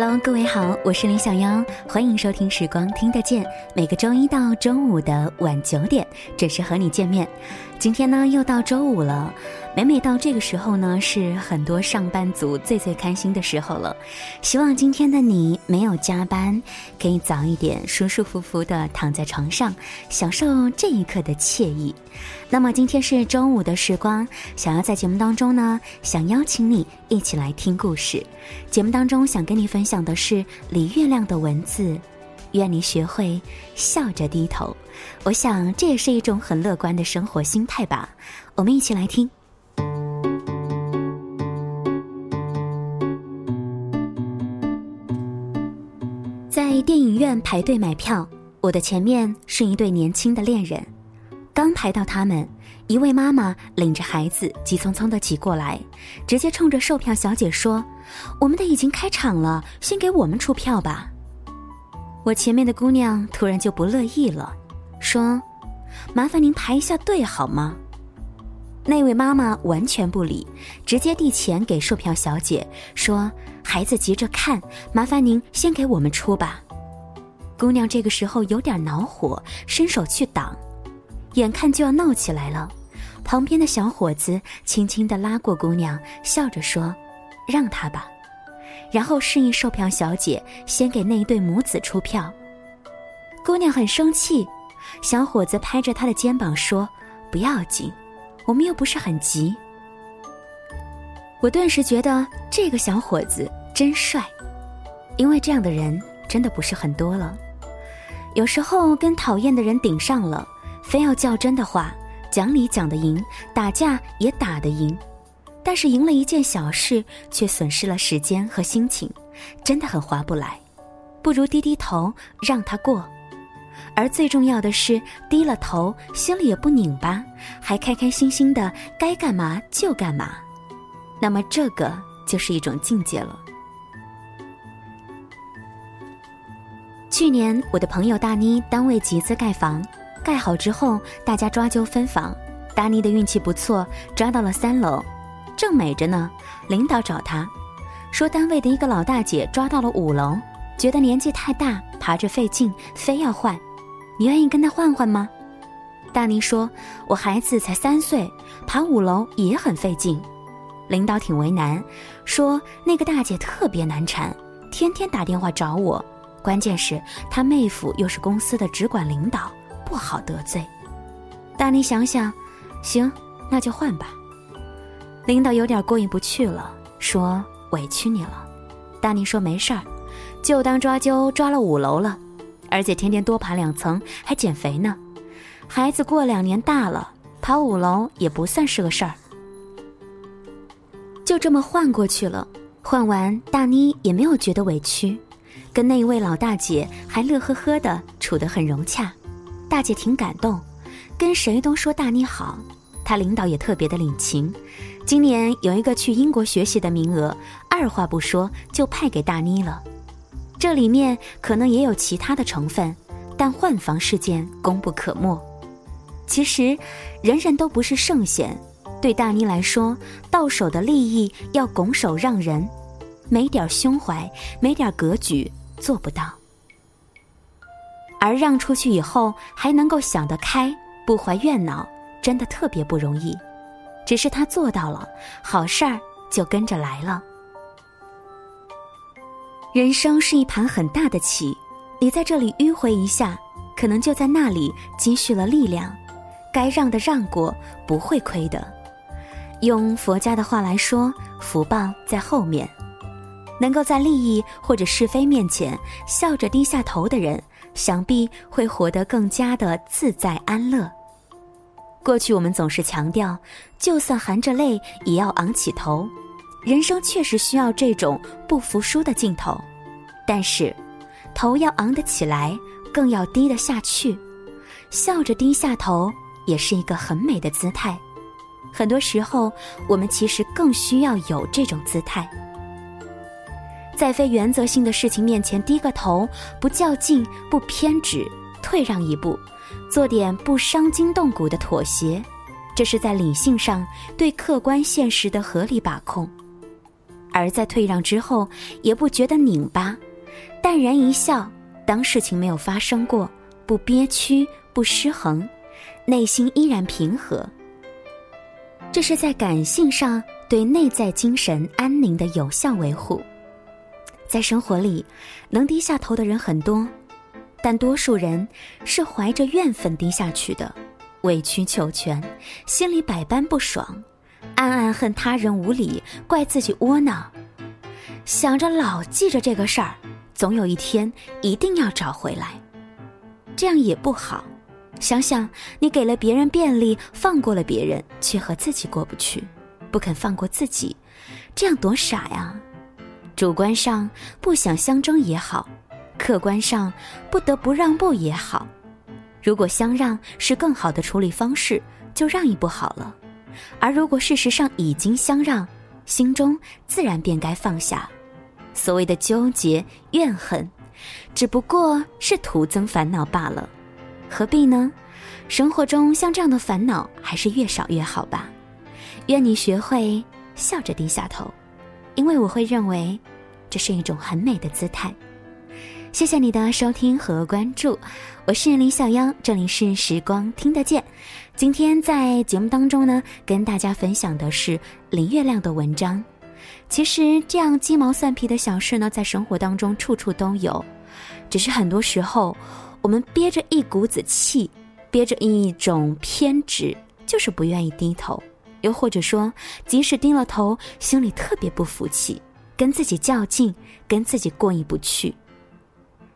Hello，各位好，我是林小妖，欢迎收听《时光听得见》，每个周一到周五的晚九点准时和你见面。今天呢，又到周五了。每每到这个时候呢，是很多上班族最最开心的时候了。希望今天的你没有加班，可以早一点舒舒服服的躺在床上，享受这一刻的惬意。那么今天是周五的时光，想要在节目当中呢，想邀请你一起来听故事。节目当中想跟你分享的是李月亮的文字，愿你学会笑着低头。我想这也是一种很乐观的生活心态吧。我们一起来听。在电影院排队买票，我的前面是一对年轻的恋人。刚排到他们，一位妈妈领着孩子急匆匆的挤过来，直接冲着售票小姐说：“我们的已经开场了，先给我们出票吧。”我前面的姑娘突然就不乐意了，说：“麻烦您排一下队好吗？”那位妈妈完全不理，直接递钱给售票小姐，说：“孩子急着看，麻烦您先给我们出吧。”姑娘这个时候有点恼火，伸手去挡，眼看就要闹起来了。旁边的小伙子轻轻地拉过姑娘，笑着说：“让他吧。”然后示意售票小姐先给那一对母子出票。姑娘很生气，小伙子拍着她的肩膀说：“不要紧。”我们又不是很急，我顿时觉得这个小伙子真帅，因为这样的人真的不是很多了。有时候跟讨厌的人顶上了，非要较真的话，讲理讲得赢，打架也打得赢，但是赢了一件小事，却损失了时间和心情，真的很划不来，不如低低头让他过。而最重要的是，低了头，心里也不拧巴，还开开心心的，该干嘛就干嘛。那么这个就是一种境界了。去年我的朋友大妮单位集资盖房，盖好之后大家抓阄分房，达尼的运气不错，抓到了三楼，正美着呢。领导找他，说单位的一个老大姐抓到了五楼，觉得年纪太大，爬着费劲，非要换。你愿意跟他换换吗？大尼说：“我孩子才三岁，爬五楼也很费劲。”领导挺为难，说：“那个大姐特别难缠，天天打电话找我，关键是她妹夫又是公司的直管领导，不好得罪。”大妮想想，行，那就换吧。领导有点过意不去了，说：“委屈你了。”大妮说：“没事儿，就当抓阄抓了五楼了。”而且天天多爬两层，还减肥呢。孩子过两年大了，爬五楼也不算是个事儿。就这么换过去了。换完，大妮也没有觉得委屈，跟那一位老大姐还乐呵呵的处得很融洽。大姐挺感动，跟谁都说大妮好。她领导也特别的领情。今年有一个去英国学习的名额，二话不说就派给大妮了。这里面可能也有其他的成分，但换房事件功不可没。其实，人人都不是圣贤。对大妮来说，到手的利益要拱手让人，没点胸怀，没点格局，做不到。而让出去以后还能够想得开，不怀怨恼，真的特别不容易。只是他做到了，好事儿就跟着来了。人生是一盘很大的棋，你在这里迂回一下，可能就在那里积蓄了力量。该让的让过，不会亏的。用佛家的话来说，福报在后面。能够在利益或者是非面前笑着低下头的人，想必会活得更加的自在安乐。过去我们总是强调，就算含着泪也要昂起头。人生确实需要这种不服输的劲头，但是，头要昂得起来，更要低得下去。笑着低下头也是一个很美的姿态。很多时候，我们其实更需要有这种姿态，在非原则性的事情面前低个头，不较劲，不偏执，退让一步，做点不伤筋动骨的妥协，这是在理性上对客观现实的合理把控。而在退让之后也不觉得拧巴，淡然一笑，当事情没有发生过，不憋屈，不失衡，内心依然平和。这是在感性上对内在精神安宁的有效维护。在生活里，能低下头的人很多，但多数人是怀着怨愤低下去的，委曲求全，心里百般不爽，暗暗恨他人无理，怪自己窝囊，想着老记着这个事儿，总有一天一定要找回来。这样也不好。想想你给了别人便利，放过了别人，却和自己过不去，不肯放过自己，这样多傻呀！主观上不想相争也好，客观上不得不让步也好。如果相让是更好的处理方式，就让一步好了；而如果事实上已经相让，心中自然便该放下。所谓的纠结怨恨，只不过是徒增烦恼罢了。何必呢？生活中像这样的烦恼，还是越少越好吧。愿你学会笑着低下头，因为我会认为，这是一种很美的姿态。谢谢你的收听和关注，我是林小妖，这里是时光听得见。今天在节目当中呢，跟大家分享的是林月亮的文章。其实这样鸡毛蒜皮的小事呢，在生活当中处处都有，只是很多时候。我们憋着一股子气，憋着一种偏执，就是不愿意低头；又或者说，即使低了头，心里特别不服气，跟自己较劲，跟自己过意不去。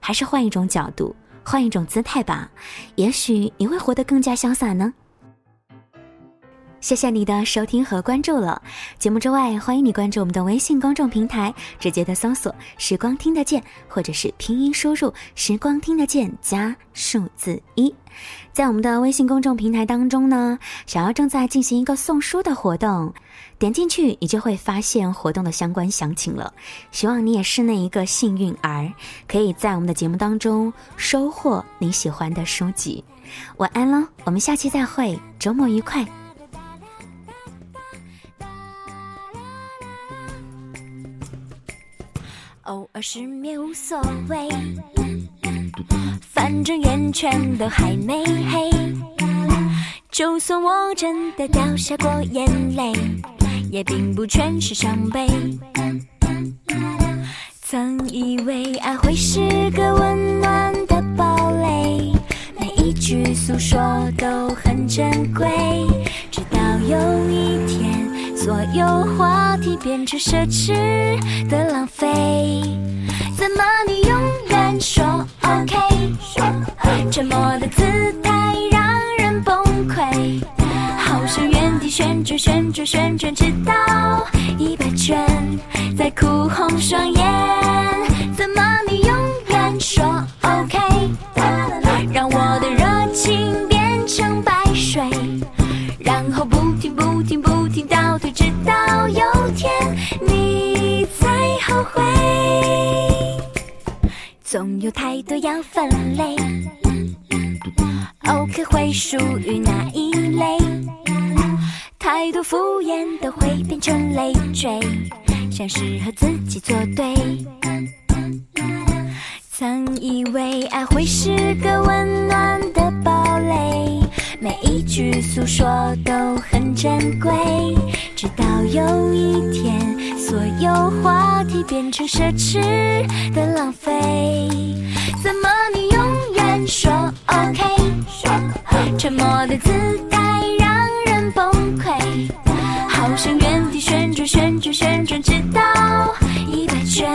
还是换一种角度，换一种姿态吧，也许你会活得更加潇洒呢。谢谢你的收听和关注了。节目之外，欢迎你关注我们的微信公众平台，直接的搜索“时光听得见”或者是拼音输入“时光听得见”加数字一。在我们的微信公众平台当中呢，小妖正在进行一个送书的活动，点进去你就会发现活动的相关详情了。希望你也是那一个幸运儿，可以在我们的节目当中收获你喜欢的书籍。晚安喽，我们下期再会，周末愉快。偶尔失眠无所谓，反正眼圈都还没黑。就算我真的掉下过眼泪，也并不全是伤悲。曾以为爱会是个温暖的堡垒，每一句诉说都很珍贵，直到有一天。所有话题变成奢侈的浪费，旋转旋转旋转，直到一百圈，再哭红双眼。怎么你永远说 OK？让我的热情变成白水，然后不停不停不停倒退。直到有天你才后悔总有太多要分类，OK 会属于哪一类？太多敷衍都会变成累赘，像是和自己作对。曾以为爱会是个温暖的堡垒，每一句诉说都很珍贵，直到有一天，所有话题变成奢侈的浪费。怎么你永远说 OK？沉默的姿态让人崩溃，好像原地旋转旋转旋转，直到一百圈，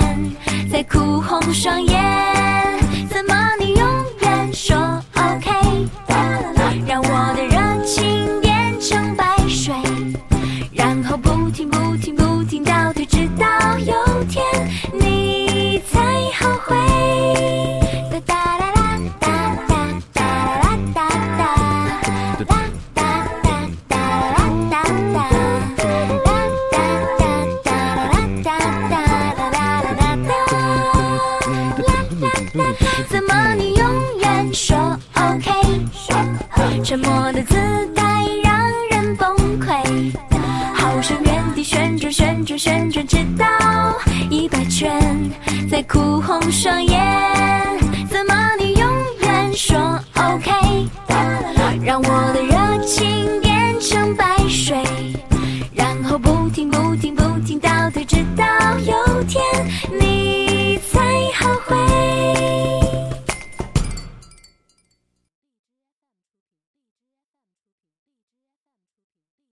再哭红双眼。怎么你永远说 OK？让我的热情变成白水，然后不停不停。怎么你永远说 OK？沉默的姿态让人崩溃，好像原地旋转、旋转、旋转，直到一百圈，再哭红双眼。怎么你永远说 OK？